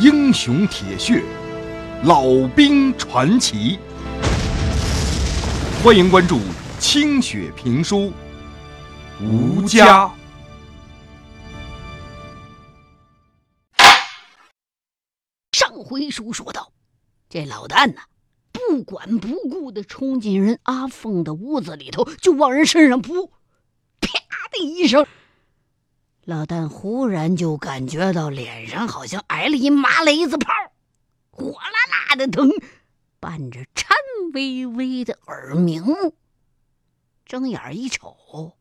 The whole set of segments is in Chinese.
英雄铁血，老兵传奇。欢迎关注清雪评书，吴家。上回书说到，这老旦呐，不管不顾的冲进人阿凤的屋子里头，就往人身上扑，啪的一声。老旦忽然就感觉到脸上好像挨了一麻雷子炮，火辣辣的疼，伴着颤巍巍的耳鸣。睁眼一瞅，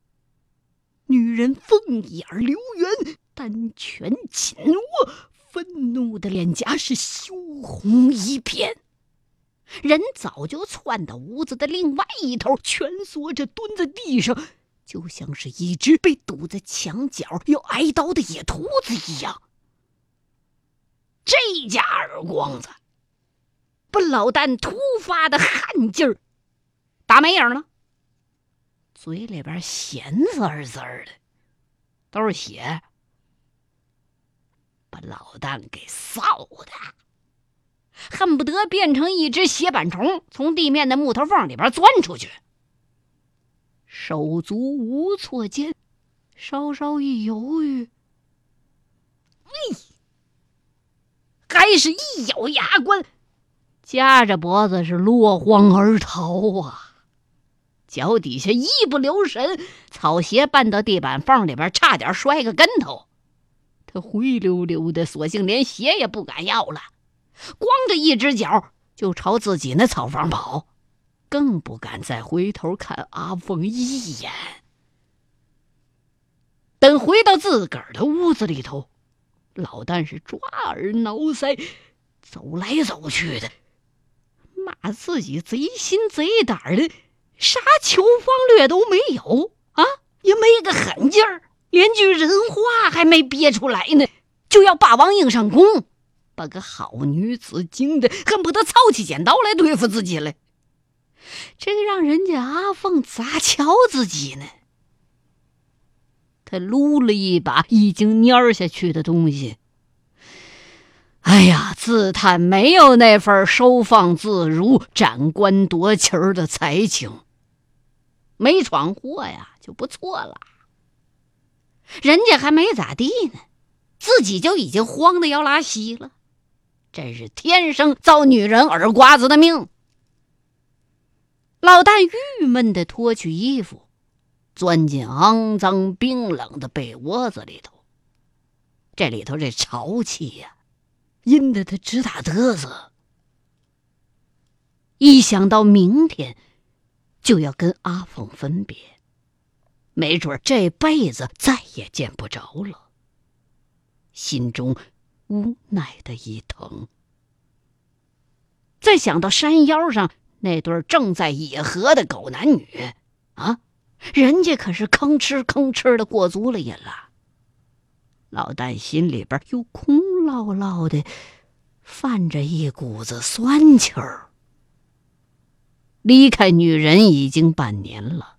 女人凤眼流圆，丹拳紧握，愤怒的脸颊是羞红一片。人早就窜到屋子的另外一头，蜷缩着蹲在地上。就像是一只被堵在墙角要挨刀的野兔子一样。这家耳光子，把老旦突发的汗劲儿打没影了，嘴里边咸滋滋的，都是血，把老旦给臊的，恨不得变成一只血板虫，从地面的木头缝里边钻出去。手足无措间，稍稍一犹豫，喂，还是一咬牙关，夹着脖子是落荒而逃啊！脚底下一不留神，草鞋绊到地板缝里边，差点摔个跟头。他灰溜溜的，索性连鞋也不敢要了，光着一只脚就朝自己那草房跑。更不敢再回头看阿凤一眼。等回到自个儿的屋子里头，老旦是抓耳挠腮，走来走去的，骂自己贼心贼胆的，啥求方略都没有啊，也没个狠劲儿，连句人话还没憋出来呢，就要霸王硬上弓，把个好女子惊得恨不得操起剪刀来对付自己来。这个让人家阿凤咋瞧自己呢？他撸了一把已经蔫下去的东西，哎呀，自叹没有那份收放自如、斩官夺旗儿的才情，没闯祸呀就不错了。人家还没咋地呢，自己就已经慌得要拉稀了，真是天生遭女人耳刮子的命。老旦郁闷的脱去衣服，钻进肮脏冰冷的被窝子里头。这里头这潮气呀，阴得他直打嘚瑟。一想到明天就要跟阿凤分别，没准这辈子再也见不着了，心中无奈的一疼。再想到山腰上。那对正在野合的狗男女，啊，人家可是吭哧吭哧的过足了瘾了。老旦心里边又空落落的，泛着一股子酸气儿。离开女人已经半年了，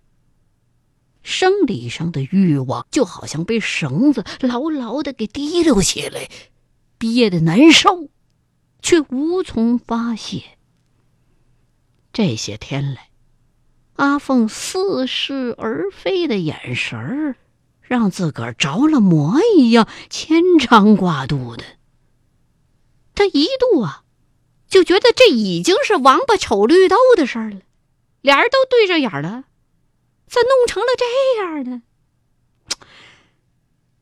生理上的欲望就好像被绳子牢牢的给提溜起来，憋得难受，却无从发泄。这些天来，阿凤似是而非的眼神儿，让自个儿着了魔一样牵肠挂肚的。他一度啊，就觉得这已经是王八瞅绿豆的事儿了，俩人都对上眼了，咋弄成了这样呢？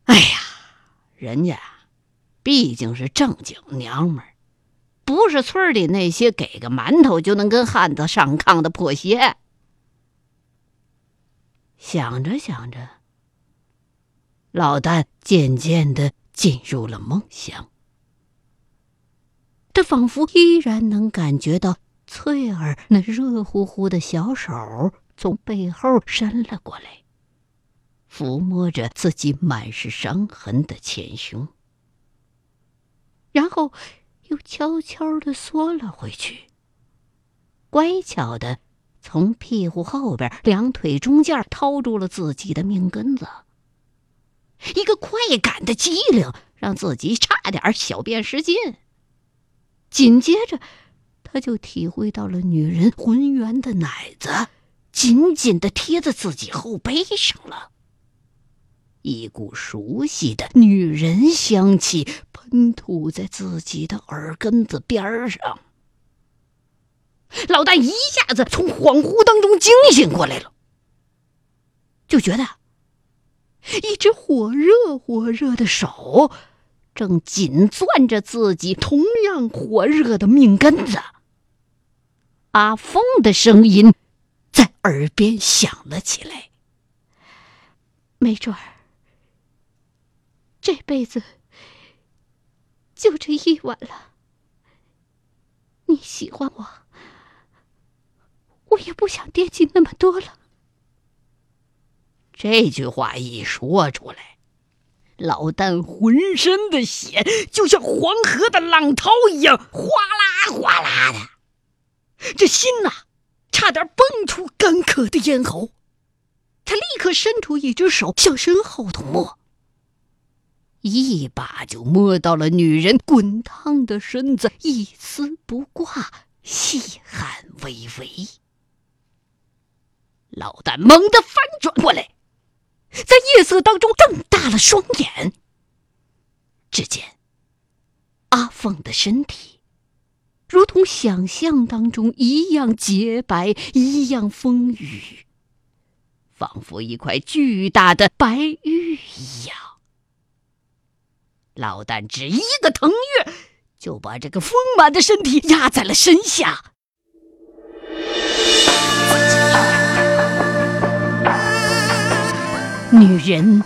哎呀，人家毕竟是正经娘们儿。不是村里那些给个馒头就能跟汉子上炕的破鞋。想着想着，老旦渐渐的进入了梦乡。他仿佛依然能感觉到翠儿那热乎乎的小手从背后伸了过来，抚摸着自己满是伤痕的前胸，然后。又悄悄的缩了回去，乖巧的从屁股后边两腿中间掏住了自己的命根子。一个快感的机灵，让自己差点小便失禁紧接着，他就体会到了女人浑圆的奶子紧紧的贴在自己后背上了。一股熟悉的女人香气喷吐在自己的耳根子边上。老大一下子从恍惚当中惊醒过来了，就觉得一只火热火热的手正紧攥着自己同样火热的命根子。阿凤的声音在耳边响了起来：“没准儿。”辈子就这一晚了。你喜欢我，我也不想惦记那么多了。这句话一说出来，老旦浑身的血就像黄河的浪涛一样哗啦哗啦的，这心呐，差点蹦出干渴的咽喉。他立刻伸出一只手向身后捅摸。一把就摸到了女人滚烫的身子，一丝不挂，细汗微微。老旦猛地翻转过来，在夜色当中瞪大了双眼。只见阿凤的身体，如同想象当中一样洁白，一样丰腴，仿佛一块巨大的白玉一样。老旦只一个腾跃，就把这个丰满的身体压在了身下。女人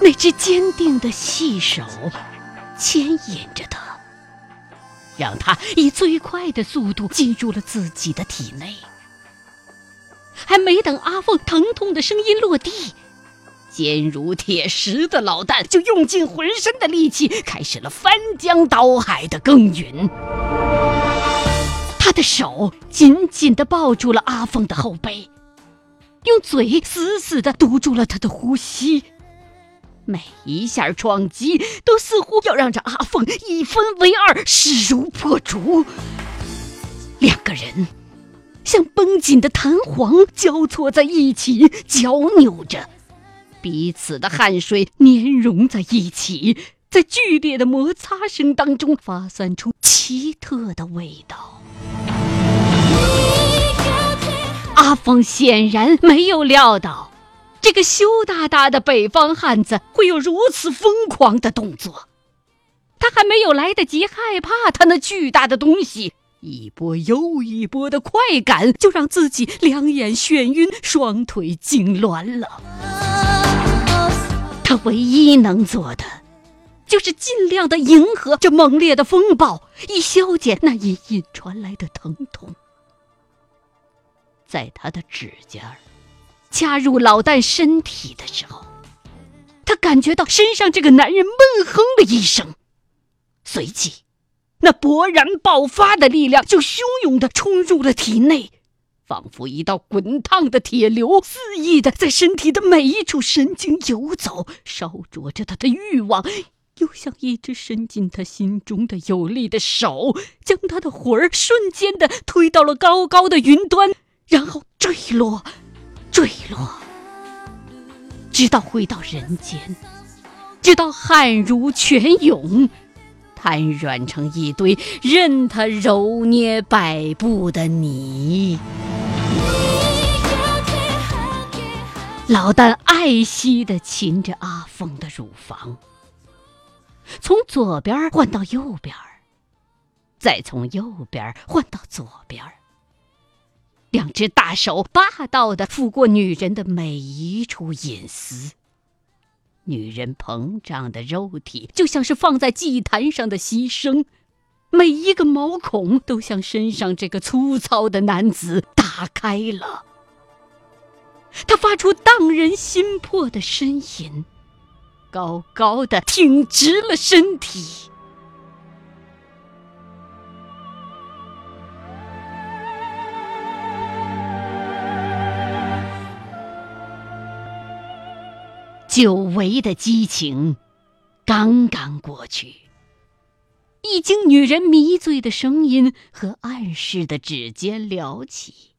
那只坚定的细手牵引着他，让他以最快的速度进入了自己的体内。还没等阿凤疼痛的声音落地。坚如铁石的老旦就用尽浑身的力气，开始了翻江倒海的耕耘。他的手紧紧地抱住了阿凤的后背，用嘴死死地堵住了他的呼吸。每一下撞击都似乎要让这阿凤一分为二，势如破竹。两个人像绷紧的弹簧交错在一起，搅扭着。彼此的汗水粘融在一起，在剧烈的摩擦声当中发散出奇特的味道。阿凤显然没有料到，这个羞答答的北方汉子会有如此疯狂的动作。他还没有来得及害怕他那巨大的东西，一波又一波的快感就让自己两眼眩晕，双腿痉挛了。他唯一能做的，就是尽量的迎合这猛烈的风暴，以消减那隐隐传来的疼痛。在他的指尖掐入老旦身体的时候，他感觉到身上这个男人闷哼了一声，随即，那勃然爆发的力量就汹涌的冲入了体内。仿佛一道滚烫的铁流，肆意的在身体的每一处神经游走，烧灼着他的欲望，又像一只伸进他心中的有力的手，将他的魂儿瞬间的推到了高高的云端，然后坠落，坠落，直到回到人间，直到汗如泉涌。瘫软成一堆任他揉捏摆布的泥。老旦爱惜地擒着阿峰的乳房，从左边换到右边，再从右边换到左边。两只大手霸道地抚过女人的每一处隐私。女人膨胀的肉体就像是放在祭坛上的牺牲，每一个毛孔都向身上这个粗糙的男子打开了。他发出荡人心魄的呻吟，高高的挺直了身体。久违的激情刚刚过去，一经女人迷醉的声音和暗示的指尖撩起，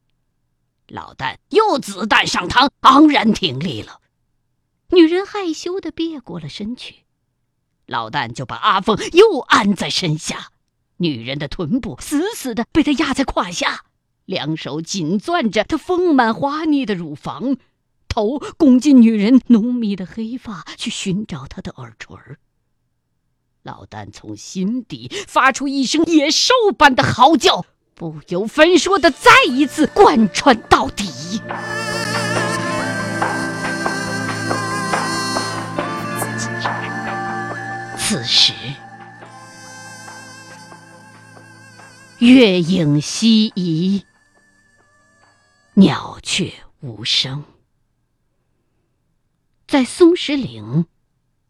老旦又子弹上膛，昂然挺立了。女人害羞的别过了身去，老旦就把阿凤又按在身下，女人的臀部死死的被他压在胯下，两手紧攥着她丰满滑腻的乳房，头拱进女人浓密的黑发，去寻找她的耳垂儿。老旦从心底发出一声野兽般的嚎叫，不由分说的再一次贯穿到底。此时，月影西移，鸟雀无声，在松石岭。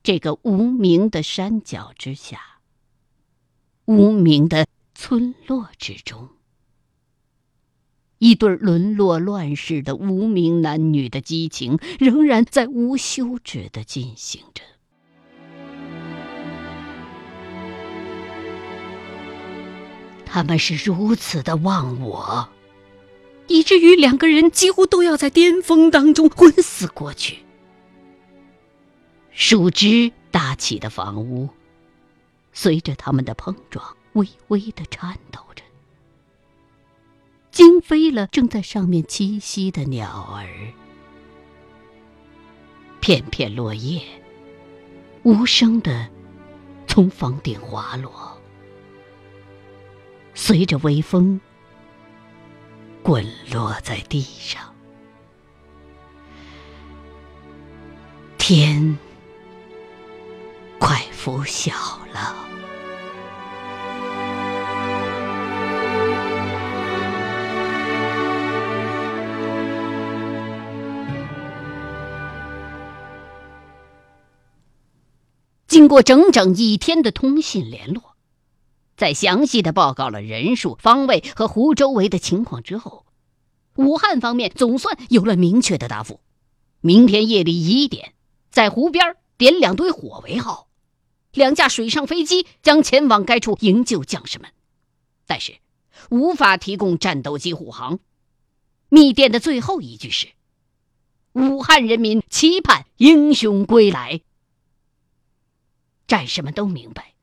这个无名的山脚之下，无名的村落之中，一对沦落乱世的无名男女的激情，仍然在无休止的进行着。他们是如此的忘我，以至于两个人几乎都要在巅峰当中昏死过去。树枝搭起的房屋，随着他们的碰撞，微微的颤抖着，惊飞了正在上面栖息的鸟儿。片片落叶，无声的从房顶滑落，随着微风滚落在地上。天。快拂晓了。经过整整一天的通信联络，在详细的报告了人数、方位和湖周围的情况之后，武汉方面总算有了明确的答复：明天夜里一点，在湖边点两堆火为好。两架水上飞机将前往该处营救将士们，但是无法提供战斗机护航。密电的最后一句是：“武汉人民期盼英雄归来。”战士们都明白，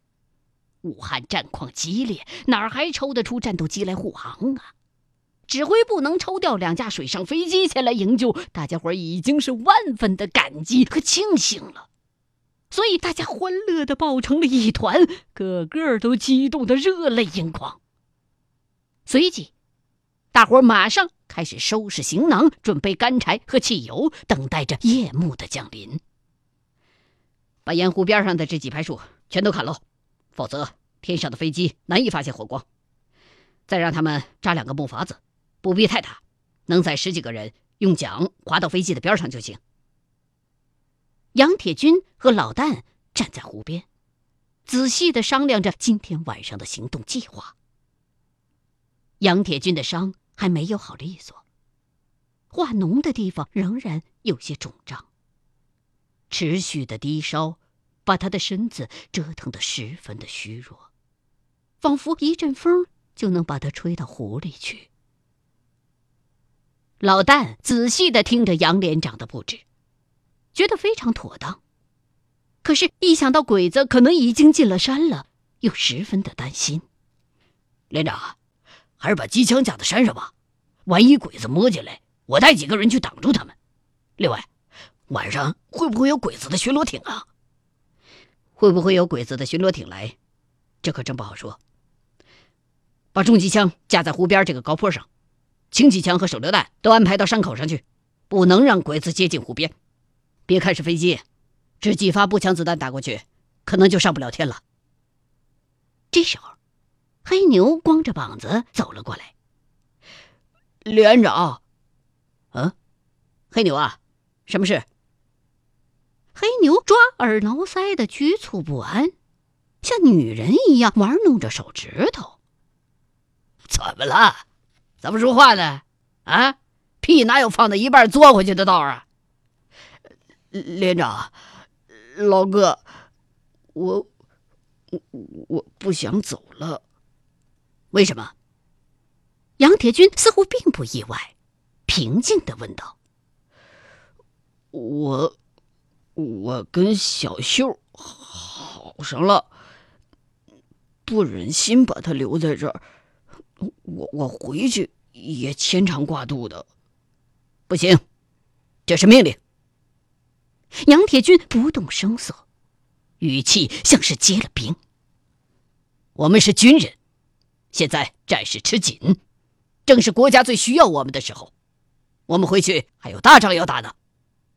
武汉战况激烈，哪儿还抽得出战斗机来护航啊？指挥部能抽调两架水上飞机前来营救，大家伙已经是万分的感激和庆幸了。所以大家欢乐的抱成了一团，个个都激动的热泪盈眶。随即，大伙马上开始收拾行囊，准备干柴和汽油，等待着夜幕的降临。把盐湖边上的这几排树全都砍喽，否则天上的飞机难以发现火光。再让他们扎两个木筏子，不必太大，能载十几个人，用桨划到飞机的边上就行。杨铁军和老旦站在湖边，仔细的商量着今天晚上的行动计划。杨铁军的伤还没有好利索，化脓的地方仍然有些肿胀。持续的低烧把他的身子折腾得十分的虚弱，仿佛一阵风就能把他吹到湖里去。老旦仔细的听着杨连长的布置。觉得非常妥当，可是，一想到鬼子可能已经进了山了，又十分的担心。连长，还是把机枪架在山上吧，万一鬼子摸进来，我带几个人去挡住他们。另外，晚上会不会有鬼子的巡逻艇啊？会不会有鬼子的巡逻艇来？这可真不好说。把重机枪架在湖边这个高坡上，轻机枪和手榴弹都安排到山口上去，不能让鬼子接近湖边。别看是飞机，只几发步枪子弹打过去，可能就上不了天了。这时候，黑牛光着膀子走了过来。连长，嗯，黑牛啊，什么事？黑牛抓耳挠腮的局促不安，像女人一样玩弄着手指头。怎么了？怎么说话呢？啊，屁哪有放到一半嘬回去的道啊？连长，老哥，我我我不想走了。为什么？杨铁军似乎并不意外，平静的问道：“我，我跟小秀好上了，不忍心把她留在这儿。我我回去也牵肠挂肚的。不行，这是命令。”杨铁军不动声色，语气像是结了冰。我们是军人，现在战事吃紧。正是国家最需要我们的时候，我们回去还有大仗要打呢。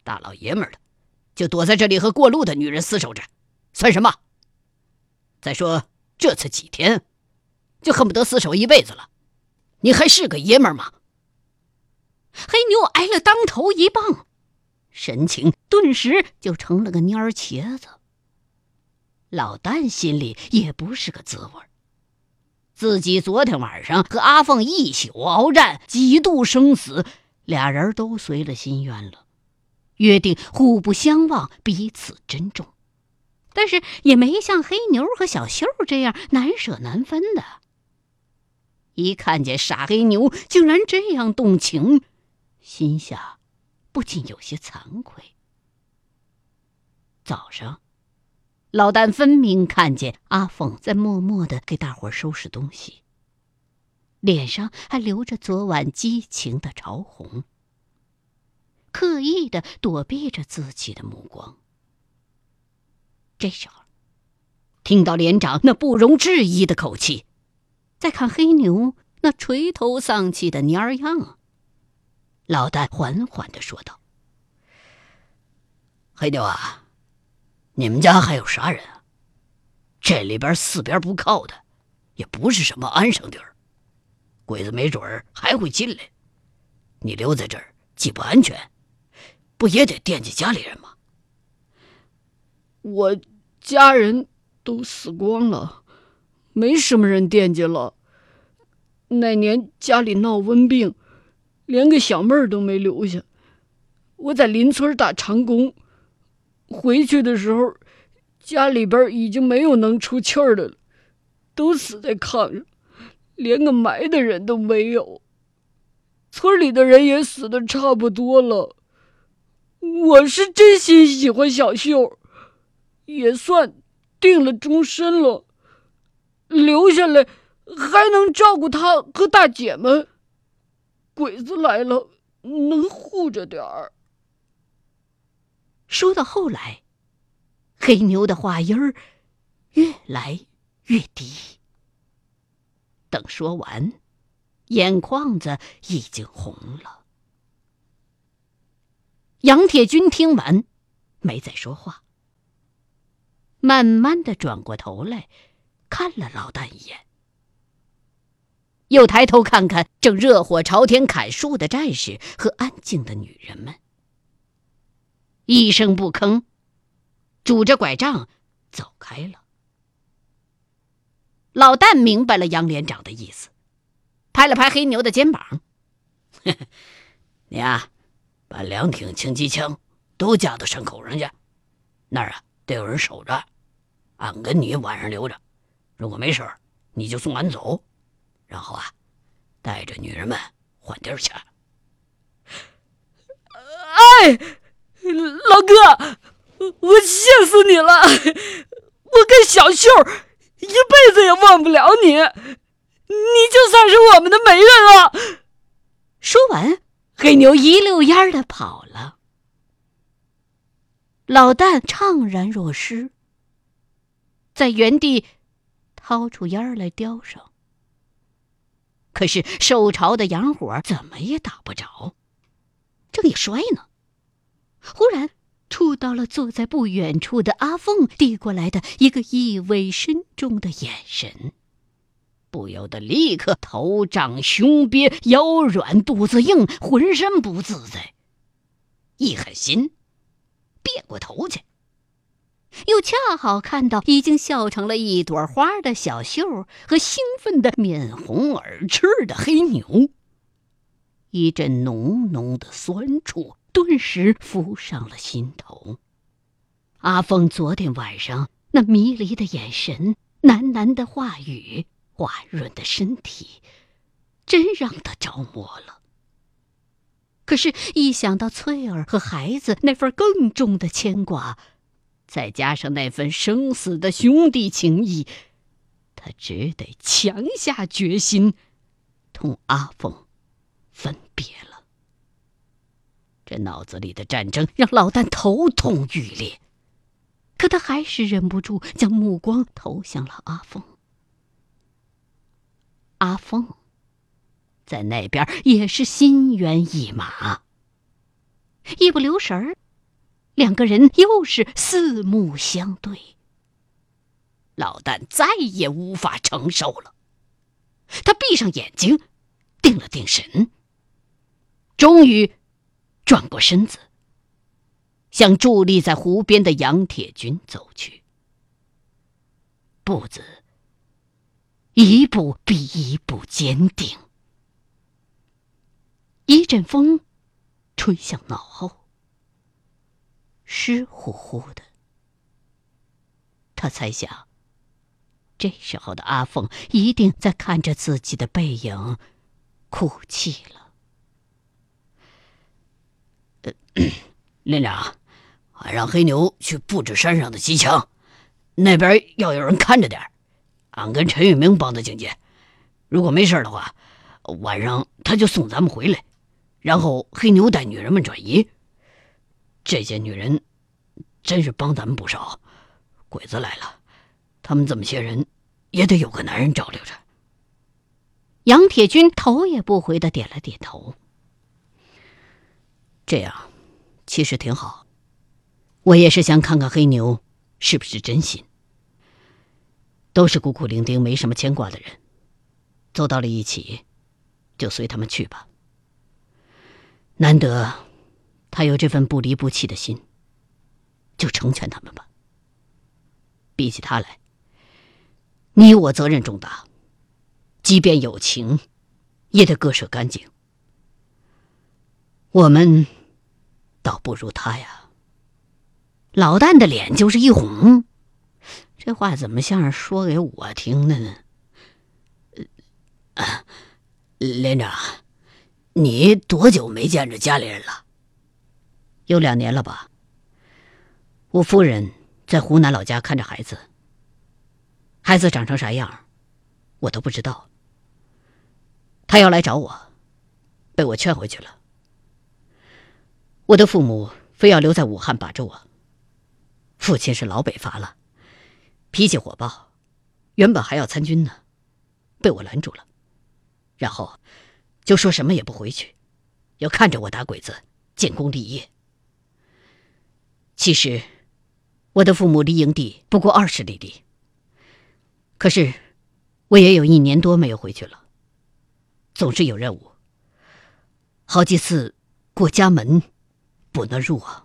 大老爷们儿的，就躲在这里和过路的女人厮守着，算什么？再说这次几天，就恨不得厮守一辈子了，你还是个爷们儿吗？黑牛挨了当头一棒，神情顿时就成了个蔫儿茄子。老旦心里也不是个滋味儿。自己昨天晚上和阿凤一宿鏖战，几度生死，俩人都随了心愿了，约定互不相忘，彼此珍重，但是也没像黑牛和小秀这样难舍难分的。一看见傻黑牛竟然这样动情，心想不禁有些惭愧。早上。老旦分明看见阿凤在默默的给大伙收拾东西，脸上还留着昨晚激情的潮红，刻意的躲避着自己的目光。这时候，听到连长那不容置疑的口气，再看黑牛那垂头丧气的蔫样，老旦缓缓的说道：“黑牛啊。”你们家还有啥人啊？这里边四边不靠的，也不是什么安生地儿，鬼子没准儿还会进来。你留在这儿既不安全，不也得惦记家里人吗？我家人都死光了，没什么人惦记了。那年家里闹瘟病，连个小妹儿都没留下。我在邻村打长工。回去的时候，家里边已经没有能出气儿的了，都死在炕上，连个埋的人都没有。村里的人也死的差不多了。我是真心喜欢小秀，也算定了终身了。留下来还能照顾她和大姐们，鬼子来了能护着点儿。说到后来，黑牛的话音儿越来越低。等说完，眼眶子已经红了。杨铁军听完，没再说话，慢慢的转过头来，看了老旦一眼，又抬头看看正热火朝天砍树的战士和安静的女人们。一声不吭，拄着拐杖走开了。老旦明白了杨连长的意思，拍了拍黑牛的肩膀：“你啊，把两挺轻机枪都架到山口上去，那儿啊得有人守着。俺跟你晚上留着，如果没事你就送俺走，然后啊，带着女人们换地儿去。”哎。老哥，我谢死你了！我跟小秀一辈子也忘不了你，你就算是我们的媒人了。说完，黑牛一溜烟的跑了。老旦怅然若失，在原地掏出烟来叼上。可是受潮的洋火怎么也打不着，正一摔呢。忽然，触到了坐在不远处的阿凤递过来的一个意味深重的眼神，不由得立刻头胀胸憋，腰软肚子硬，浑身不自在。一狠心，别过头去，又恰好看到已经笑成了一朵花的小秀和兴奋的面红耳赤的黑牛，一阵浓浓的酸楚。顿时浮上了心头。阿凤昨天晚上那迷离的眼神，喃喃的话语，滑润的身体，真让他着魔了。可是，一想到翠儿和孩子那份更重的牵挂，再加上那份生死的兄弟情谊，他只得强下决心，同阿凤分别了。这脑子里的战争让老旦头痛欲裂，可他还是忍不住将目光投向了阿凤。阿凤。在那边也是心猿意马，一不留神儿，两个人又是四目相对。老旦再也无法承受了，他闭上眼睛，定了定神，终于转过身子，向伫立在湖边的杨铁军走去，步子一步比一步坚定。一阵风，吹向脑后，湿乎乎的。他猜想，这时候的阿凤一定在看着自己的背影，哭泣了。连长，俺让黑牛去布置山上的机枪，那边要有人看着点俺跟陈玉明帮他警戒，如果没事的话，晚上他就送咱们回来。然后黑牛带女人们转移。这些女人真是帮咱们不少。鬼子来了，他们这么些人也得有个男人照料着。杨铁军头也不回的点了点头。这样其实挺好。我也是想看看黑牛是不是真心。都是孤苦伶仃、没什么牵挂的人，走到了一起，就随他们去吧。难得，他有这份不离不弃的心，就成全他们吧。比起他来，你我责任重大，即便有情，也得割舍干净。我们倒不如他呀。老旦的脸就是一红，这话怎么像是说给我听的呢？连长。你多久没见着家里人了？有两年了吧。我夫人在湖南老家看着孩子，孩子长成啥样，我都不知道。他要来找我，被我劝回去了。我的父母非要留在武汉把着我。父亲是老北伐了，脾气火爆，原本还要参军呢，被我拦住了，然后。就说什么也不回去，要看着我打鬼子建功立业。其实，我的父母离营地不过二十里地。可是，我也有一年多没有回去了。总是有任务，好几次过家门不能入啊。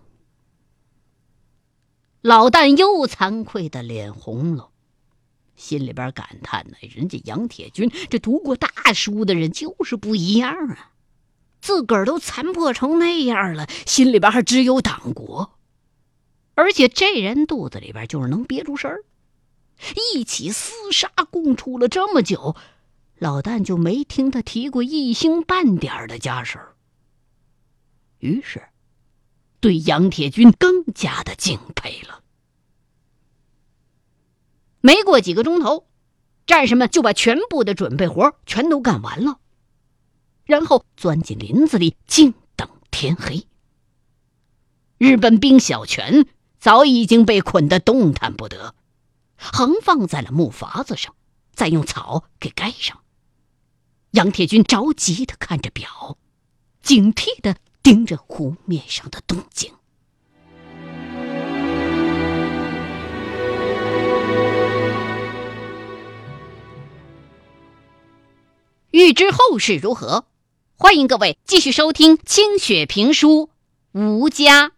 老旦又惭愧的脸红了。心里边感叹呢，人家杨铁军这读过大书的人就是不一样啊，自个儿都残破成那样了，心里边还只有党国，而且这人肚子里边就是能憋出事儿。一起厮杀共处了这么久，老旦就没听他提过一星半点的家事儿，于是对杨铁军更加的敬佩了。没过几个钟头，战士们就把全部的准备活全都干完了，然后钻进林子里静等天黑。日本兵小泉早已经被捆得动弹不得，横放在了木筏子上，再用草给盖上。杨铁军着急的看着表，警惕的盯着湖面上的动静。欲知后事如何，欢迎各位继续收听清雪评书《吴家》。